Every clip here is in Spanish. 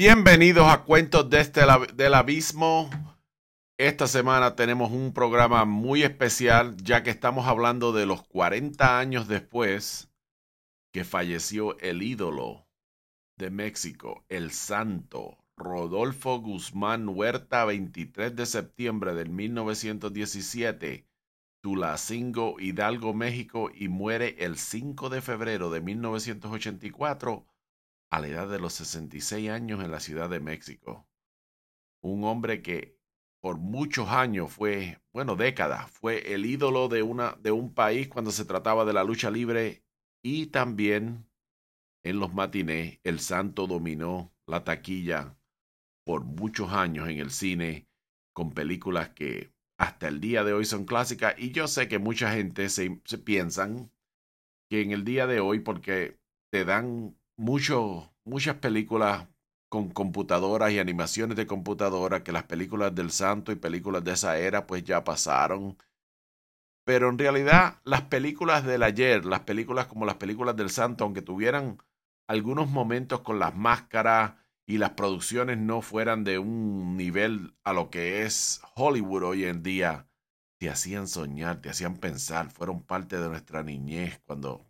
Bienvenidos a Cuentos desde el, del Abismo. Esta semana tenemos un programa muy especial ya que estamos hablando de los 40 años después que falleció el ídolo de México, el santo Rodolfo Guzmán Huerta, 23 de septiembre del 1917, Tulacingo, Hidalgo, México, y muere el 5 de febrero de 1984 a la edad de los 66 años en la Ciudad de México. Un hombre que por muchos años fue, bueno, décadas, fue el ídolo de, una, de un país cuando se trataba de la lucha libre y también en los matinés el santo dominó la taquilla por muchos años en el cine con películas que hasta el día de hoy son clásicas y yo sé que mucha gente se, se piensan que en el día de hoy porque te dan mucho, muchas películas con computadoras y animaciones de computadora, que las películas del santo y películas de esa era pues ya pasaron. Pero en realidad las películas del ayer, las películas como las películas del santo, aunque tuvieran algunos momentos con las máscaras y las producciones no fueran de un nivel a lo que es Hollywood hoy en día, te hacían soñar, te hacían pensar, fueron parte de nuestra niñez cuando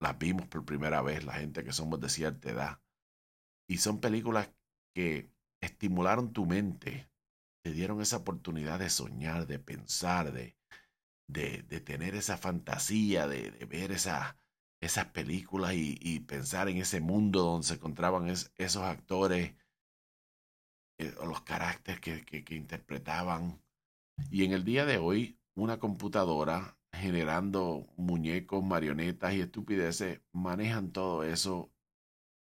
las vimos por primera vez, la gente que somos de cierta edad. Y son películas que estimularon tu mente, te dieron esa oportunidad de soñar, de pensar, de, de, de tener esa fantasía, de, ver esa, esas películas y, pensar en ese mundo donde se encontraban esos actores, eh, los caracteres que, que interpretaban. Y en el día de hoy, una computadora generando muñecos, marionetas y estupideces, manejan todo eso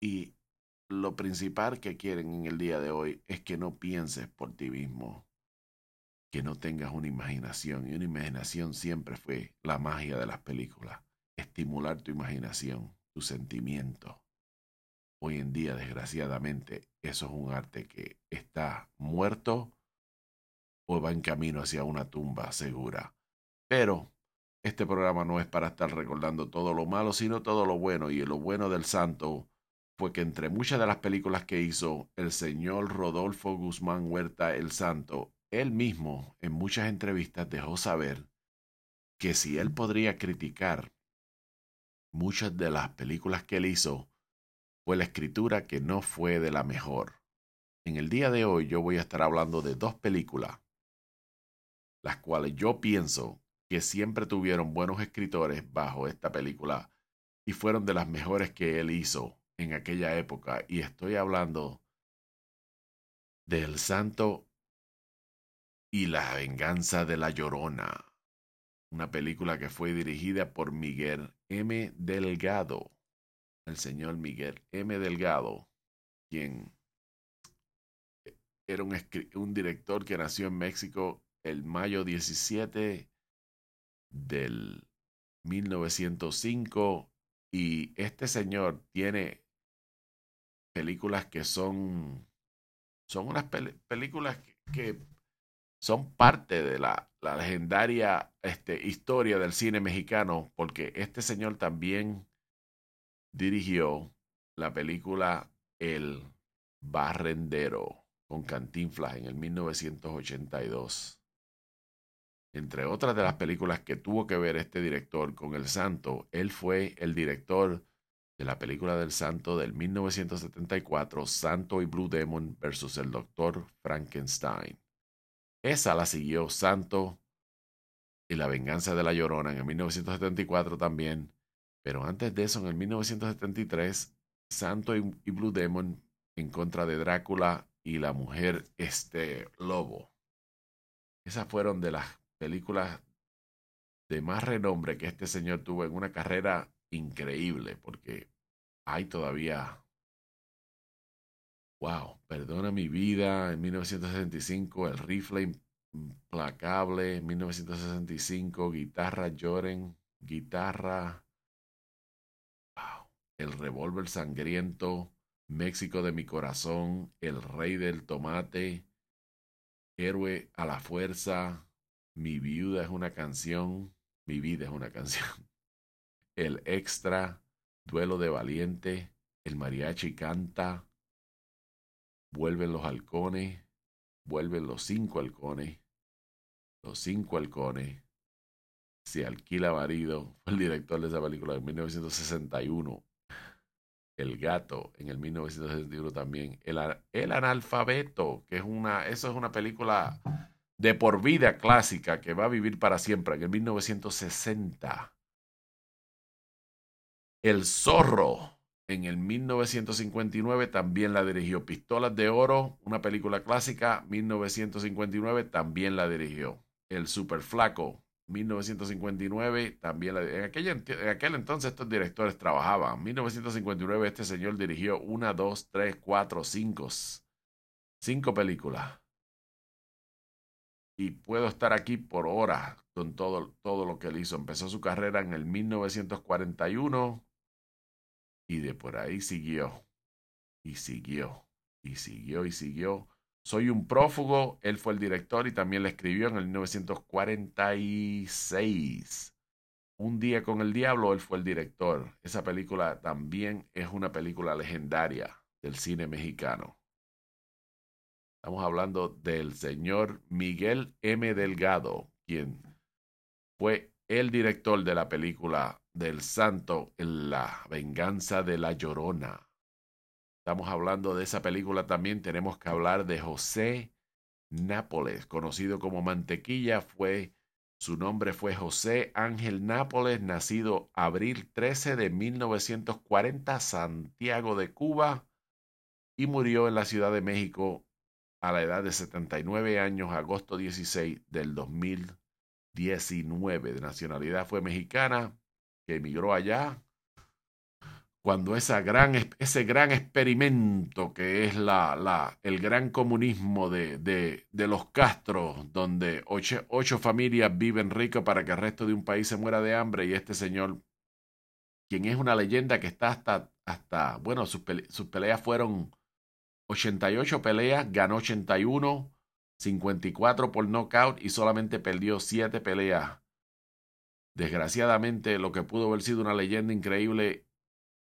y lo principal que quieren en el día de hoy es que no pienses por ti mismo, que no tengas una imaginación. Y una imaginación siempre fue la magia de las películas, estimular tu imaginación, tu sentimiento. Hoy en día, desgraciadamente, eso es un arte que está muerto o va en camino hacia una tumba segura. Pero este programa no es para estar recordando todo lo malo, sino todo lo bueno. Y lo bueno del santo fue que entre muchas de las películas que hizo el señor Rodolfo Guzmán Huerta el Santo, él mismo en muchas entrevistas dejó saber que si él podría criticar muchas de las películas que él hizo, fue la escritura que no fue de la mejor. En el día de hoy yo voy a estar hablando de dos películas, las cuales yo pienso que siempre tuvieron buenos escritores bajo esta película y fueron de las mejores que él hizo en aquella época. Y estoy hablando del Santo y la venganza de la Llorona, una película que fue dirigida por Miguel M. Delgado, el señor Miguel M. Delgado, quien era un, director que nació en México el mayo 17 del 1905 y este señor tiene películas que son son unas películas que, son parte de la, la legendaria este, historia del cine mexicano porque este señor también dirigió la película El Barrendero con Cantinflas en el 1982 entre otras de las películas que tuvo que ver este director con El Santo, él fue el director de la película del Santo del 1974, Santo y Blue Demon versus el Doctor Frankenstein. Esa la siguió Santo y la venganza de la Llorona en el 1974 también, pero antes de eso, en el 1973, Santo y, Blue Demon en contra de Drácula y la mujer este lobo. Esas fueron de las películas de más renombre que este señor tuvo en una carrera increíble, porque hay todavía, wow, perdona mi vida en 1965, el rifle implacable, en 1965, guitarra Lloren, guitarra, wow, el revólver sangriento, México de mi corazón, el rey del tomate, héroe a la fuerza, mi viuda es una canción, mi vida es una canción. El extra, duelo de valiente, el mariachi canta, vuelven los halcones, vuelven los cinco halcones, los cinco halcones, se alquila marido, el director de esa película en 1961, El gato en el 1961 también, El, el analfabeto, que es una, eso es una película de por vida clásica que va a vivir para siempre en el 1960. El zorro en el 1959 también la dirigió. Pistolas de Oro, una película clásica, 1959 también la dirigió. El Super Flaco, 1959 también la en aquel, en aquel entonces estos directores trabajaban. En 1959 este señor dirigió una, dos, tres, cuatro, cinco, cinco películas. Y puedo estar aquí por horas con todo, todo lo que él hizo. Empezó su carrera en el 1941 y de por ahí siguió, y siguió, y siguió, y siguió. Soy un prófugo, él fue el director y también le escribió en el 1946. Un día con el diablo, él fue el director. Esa película también es una película legendaria del cine mexicano. Estamos hablando del señor Miguel M. Delgado, quien fue el director de la película del santo en la venganza de la llorona. Estamos hablando de esa película también. Tenemos que hablar de José Nápoles, conocido como Mantequilla. Fue, su nombre fue José Ángel Nápoles, nacido abril 13 de 1940, Santiago de Cuba, y murió en la Ciudad de México a la edad de 79 años, agosto 16 del 2019. De nacionalidad fue mexicana que emigró allá, cuando esa gran, ese gran experimento que es la, la, el gran comunismo de, de, de los Castros, donde ocho, ocho, familias viven ricas para que el resto de un país se muera de hambre, y este señor, quien es una leyenda que está hasta, hasta bueno, sus, sus peleas fueron 88 peleas, ganó 81, 54 por knockout y solamente perdió 7 peleas. Desgraciadamente, lo que pudo haber sido una leyenda increíble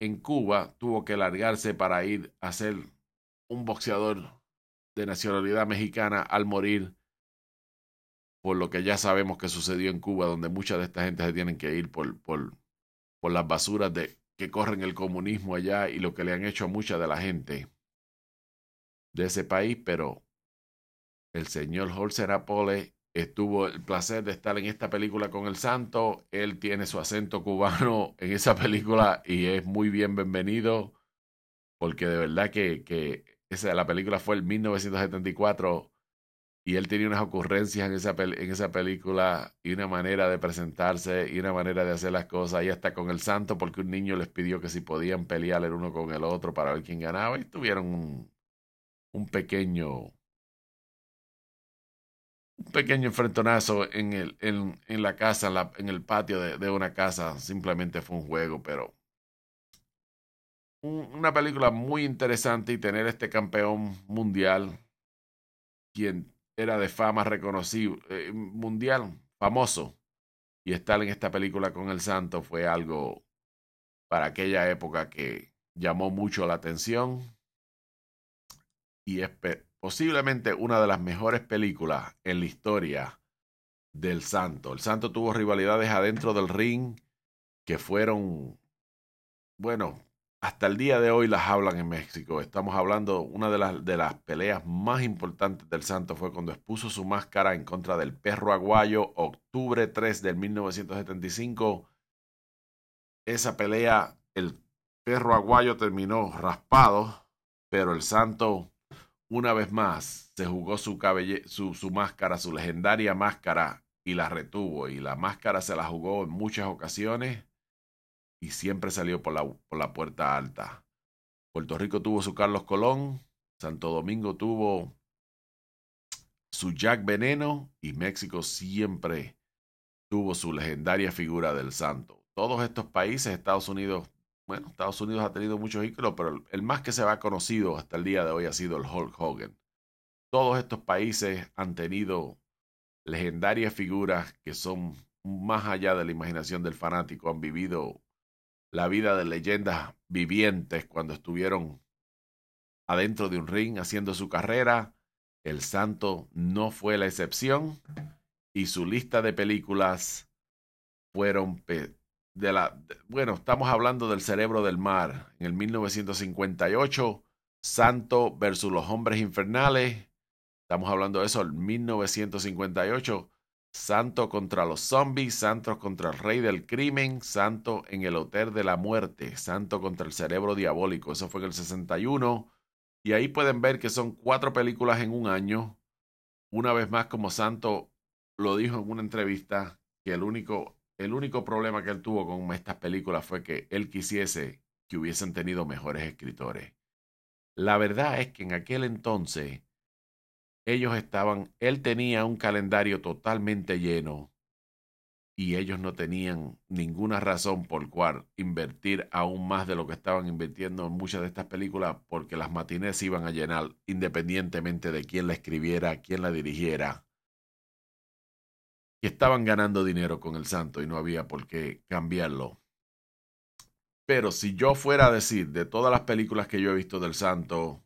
en Cuba tuvo que largarse para ir a ser un boxeador de nacionalidad mexicana al morir por lo que ya sabemos que sucedió en Cuba, donde mucha de esta gente se tienen que ir por, por, las basuras de, que corren el comunismo allá y lo que le han hecho a mucha de la gente de ese país, pero el señor Holzer Apole Estuvo el placer de estar en esta película con el santo. Él tiene su acento cubano en esa película y es muy bien bienvenido porque de verdad que, que esa, la película fue en 1974 y él tenía unas ocurrencias en esa, en esa película y una manera de presentarse y una manera de hacer las cosas y hasta con el santo porque un niño les pidió que si podían pelear el uno con el otro para ver quién ganaba y tuvieron un, un pequeño un pequeño enfrentonazo en, el, en, en la casa, en, la, en el patio de, de, una casa. Simplemente fue un juego, pero una película muy interesante y tener este campeón mundial, quien era de fama reconocido, eh, mundial, famoso, y estar en esta película con el santo fue algo para aquella época que llamó mucho la atención y es posiblemente una de las mejores películas en la historia del Santo. El Santo tuvo rivalidades adentro del ring que fueron, bueno, hasta el día de hoy las hablan en México. Estamos hablando, una de las, de las peleas más importantes del Santo fue cuando expuso su máscara en contra del perro aguayo, octubre 3 del 1975. Esa pelea, el perro aguayo terminó raspado, pero el Santo una vez más se jugó su, su, su máscara, su legendaria máscara, y la retuvo. Y la máscara se la jugó en muchas ocasiones y siempre salió por la, por la puerta alta. Puerto Rico tuvo su Carlos Colón, Santo Domingo tuvo su Jack Veneno y México siempre tuvo su legendaria figura del santo. Todos estos países, Estados Unidos bueno, Estados Unidos ha tenido muchos íconos, pero el más que se ha conocido hasta el día de hoy ha sido el Hulk Hogan. Todos estos países han tenido legendarias figuras que son más allá de la imaginación del fanático, han vivido la vida de leyendas vivientes cuando estuvieron adentro de un ring haciendo su carrera. El Santo no fue la excepción y su lista de películas fueron de la bueno, estamos hablando del Cerebro del Mar en el 1958, Santo versus los Hombres Infernales. Estamos hablando de eso en 1958. Santo contra los zombies, Santo contra el rey del crimen, Santo en el hotel de la muerte, Santo contra el cerebro diabólico. Eso fue en el 61. Y ahí pueden ver que son cuatro películas en un año. Una vez más, como Santo lo dijo en una entrevista, que el único, el único problema que él tuvo con estas películas fue que él quisiese que hubiesen tenido mejores escritores. La verdad es que en aquel entonces ellos estaban, él tenía un calendario totalmente lleno y ellos no tenían ninguna razón por cual invertir aún más de lo que estaban invirtiendo en muchas de estas películas porque las matines se iban a llenar independientemente de quién la escribiera, quién la dirigiera. Y estaban ganando dinero con el santo y no había por qué cambiarlo. Pero si yo fuera a decir de todas las películas que yo he visto del santo,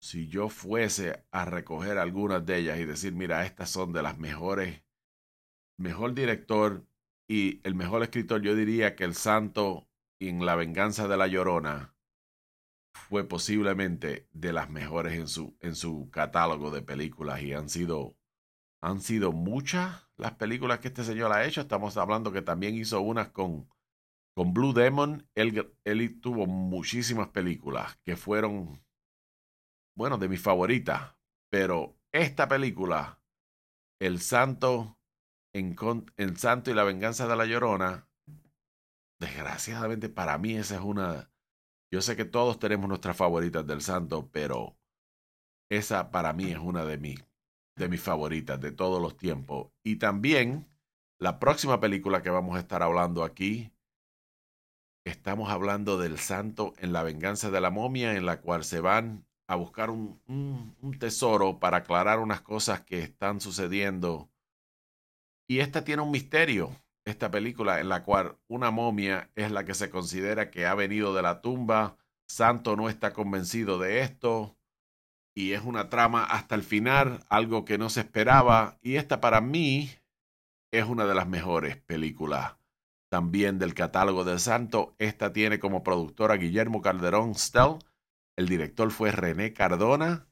si yo fuese a recoger algunas de ellas y decir, mira, estas son de las mejores, mejor director y el mejor escritor, yo diría que El Santo en La venganza de la Llorona fue posiblemente de las mejores en su, en su catálogo de películas y han sido, han sido muchas las películas que este señor ha hecho. Estamos hablando que también hizo unas con, con Blue Demon. Él, él tuvo muchísimas películas que fueron bueno, de mis favoritas. Pero esta película, El Santo, en, El Santo y la Venganza de la Llorona, desgraciadamente para mí esa es una... Yo sé que todos tenemos nuestras favoritas del Santo, pero esa para mí es una de mis, de mis favoritas de todos los tiempos. Y también la próxima película que vamos a estar hablando aquí, estamos hablando del Santo en la Venganza de la Momia, en la cual se van a buscar un, un, tesoro para aclarar unas cosas que están sucediendo. Y esta tiene un misterio, esta película, en la cual una momia es la que se considera que ha venido de la tumba. Santo no está convencido de esto. Y es una trama hasta el final, algo que no se esperaba. Y esta para mí es una de las mejores películas también del catálogo del Santo. Esta tiene como productora Guillermo Calderón Stell el director fue René Cardona.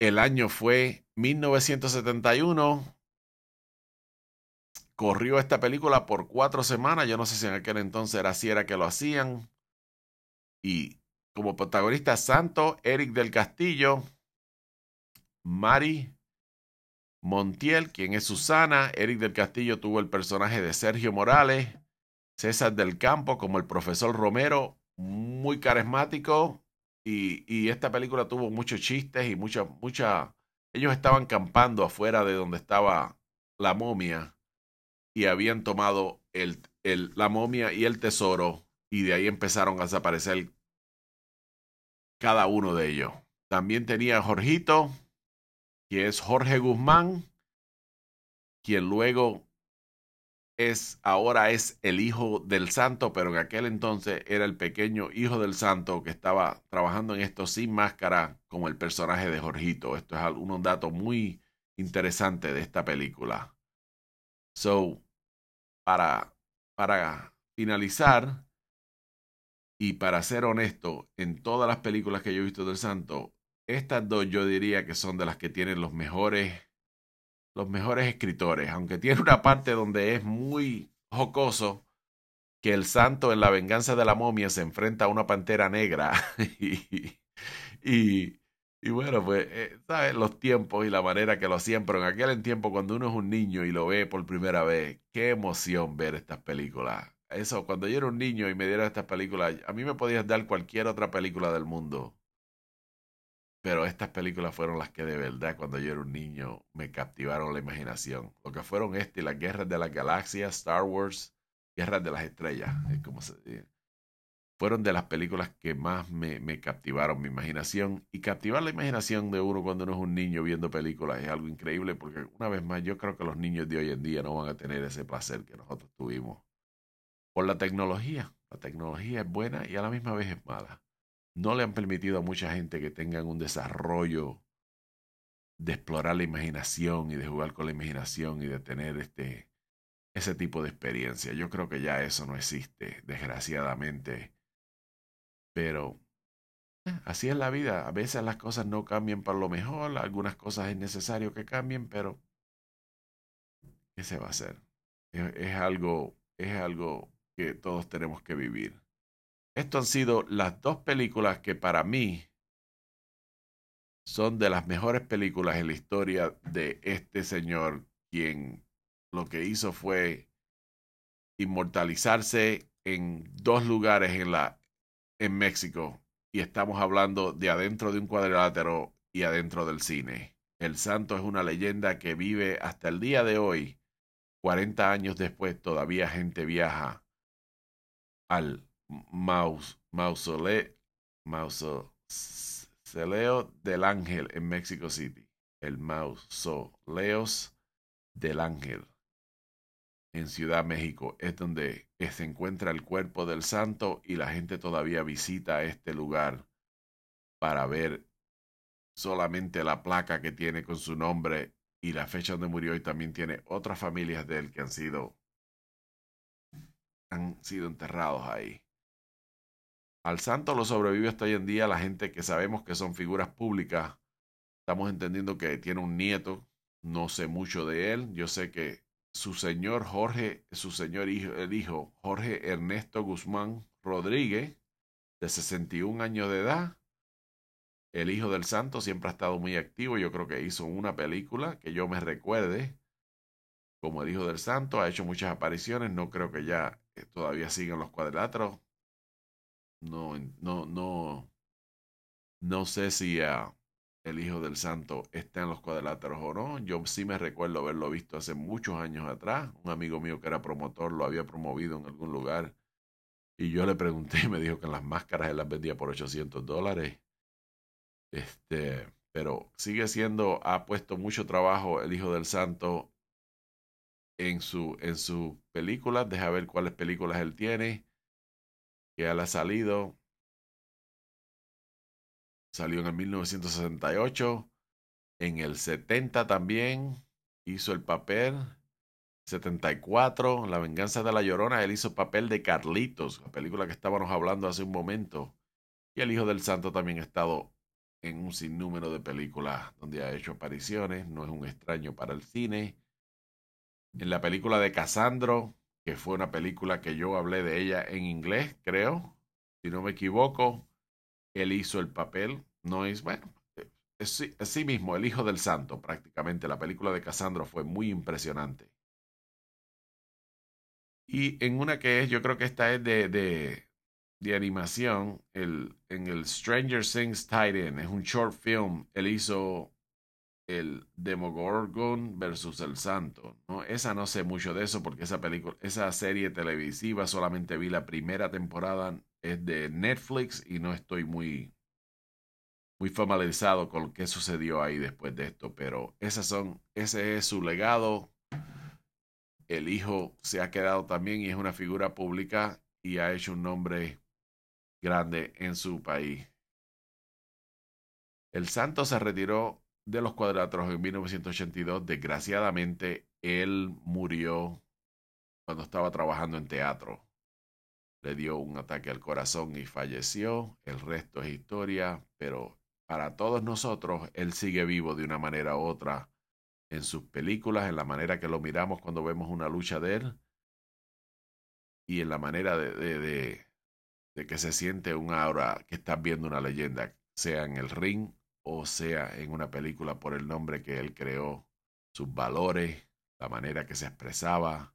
El año fue 1971. Corrió esta película por cuatro semanas. Yo no sé si en aquel entonces era así, era que lo hacían. Y como protagonista Santo, Eric del Castillo, Mari Montiel, quien es Susana. Eric del Castillo tuvo el personaje de Sergio Morales. César del Campo como el profesor Romero muy carismático y, y, esta película tuvo muchos chistes y mucha, mucha... Ellos estaban campando afuera de donde estaba la momia y habían tomado el, el, la momia y el tesoro y de ahí empezaron a desaparecer cada uno de ellos. También tenía Jorgito, que es Jorge Guzmán, quien luego es ahora es el hijo del santo, pero en aquel entonces era el pequeño hijo del santo que estaba trabajando en esto sin máscara como el personaje de Jorgito. Esto es un dato muy interesante de esta película. So, para, para finalizar y para ser honesto, en todas las películas que yo he visto del santo, estas dos yo diría que son de las que tienen los mejores los mejores escritores, aunque tiene una parte donde es muy jocoso que el santo en la venganza de la momia se enfrenta a una pantera negra y, y, y bueno, pues, eh, ¿sabes? Los tiempos y la manera que lo hacían, pero en aquel tiempo cuando uno es un niño y lo ve por primera vez, qué emoción ver estas películas. Eso, cuando yo era un niño y me dieron estas películas, a mí me podías dar cualquier otra película del mundo pero estas películas fueron las que de verdad, cuando yo era un niño, me captivaron la imaginación. Lo que fueron este, las guerras de las galaxias, Star Wars, guerras de las estrellas, es como se dice. Fueron de las películas que más me, me captivaron mi imaginación. Y captivar la imaginación de uno cuando uno es un niño viendo películas es algo increíble porque una vez más yo creo que los niños de hoy en día no van a tener ese placer que nosotros tuvimos. Por la tecnología. La tecnología es buena y a la misma vez es mala. no le han permitido a mucha gente que tengan un desarrollo de explorar la imaginación y de jugar con la imaginación y de tener este ese tipo de experiencia. Yo creo que ya eso no existe, desgraciadamente. Pero eh, así es la vida. A veces las cosas no cambian para lo mejor, algunas cosas es necesario que cambien, pero ¿qué se va a hacer? Es, algo, es algo todos tenemos que vivir. Esto han sido las dos películas que para mí son de las mejores películas en la historia de este señor, quien lo que hizo fue inmortalizarse en dos lugares en, la, en México. Y estamos hablando de adentro de un cuadrilátero y adentro del cine. El santo es una leyenda que vive hasta el día de hoy. 40 años después todavía gente viaja al mausoleo del Ángel en Mexico City. El mausoleos del Ángel en Ciudad México es donde se encuentra el cuerpo del santo y la gente todavía visita este lugar para ver solamente la placa que tiene con su nombre y la fecha donde murió y también tiene otras familias de él que han sido han sido enterrados ahí. Al santo lo sobrevive hasta hoy en día la gente que sabemos que son figuras públicas. Estamos entendiendo que tiene un nieto, no sé mucho de él, yo sé que su señor Jorge, su señor hijo, el hijo Jorge Ernesto Guzmán Rodríguez, de 61 años de edad. El hijo del santo siempre ha estado muy activo. Yo creo que hizo una película que yo me recuerde como el hijo del santo. Ha hecho muchas apariciones. No creo que ya todavía sigan los cuadriláteros. No, no, no, no sé si uh, el Hijo del Santo está en los cuadriláteros o no. Yo sí me recuerdo haberlo visto hace muchos años atrás. Un amigo mío que era promotor lo había promovido en algún lugar. Y yo le pregunté y me dijo que las máscaras él las vendía por 800 dólares. Este, pero sigue siendo, ha puesto mucho trabajo el Hijo del Santo en su, en su películas. Deja ver cuáles películas él tiene. Que él ha salido. Salió en el 1968. En el 70 también hizo el papel. 74, La venganza de la llorona. Él hizo papel de Carlitos, la película que estábamos hablando hace un momento. Y El Hijo del Santo también ha estado en un sinnúmero de películas donde ha hecho apariciones. No es un extraño para el cine. En la película de Casandro, que fue una película que yo hablé de ella en inglés, creo, si no me equivoco, él hizo el papel, no es, bueno, es, sí mismo, el Hijo del Santo, prácticamente. La película de Cassandra fue muy impresionante. Y en una que es, yo creo que esta es de, de, de animación, el, en el Stranger Things Titan, es un short film, él hizo el Demogorgon versus el Santo. ¿no? Esa no sé mucho de eso porque esa película, esa serie televisiva solamente vi la primera temporada, es de Netflix y no estoy muy, muy familiarizado con qué sucedió ahí después de esto, pero esas son, ese es su legado. El hijo se ha quedado también y es una figura pública y ha hecho un nombre grande en su país. El santo se retiró de los cuadráteros en 1982. Desgraciadamente, él murió cuando estaba trabajando en teatro le dio un ataque al corazón y falleció. El resto es historia, pero para todos nosotros, él sigue vivo de una manera u otra en sus películas, en la manera que lo miramos cuando vemos una lucha de él y en la manera de, de, de, que se siente un aura que estás viendo una leyenda, sea en el ring o sea en una película por el nombre que él creó, sus valores, la manera que se expresaba,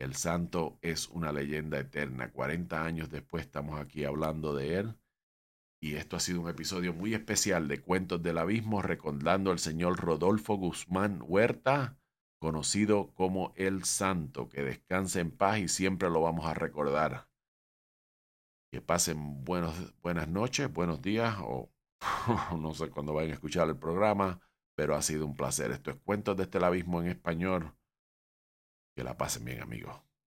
el santo es una leyenda eterna. 40 años después estamos aquí hablando de él. Y esto ha sido un episodio muy especial de Cuentos del Abismo, recordando al señor Rodolfo Guzmán Huerta, conocido como el Santo. Que descanse en paz y siempre lo vamos a recordar. Que pasen buenos, buenas noches, buenos días o no sé cuándo vayan a escuchar el programa, pero ha sido un placer. Esto es Cuentos desde el Abismo en español que la pasen bien, amigos.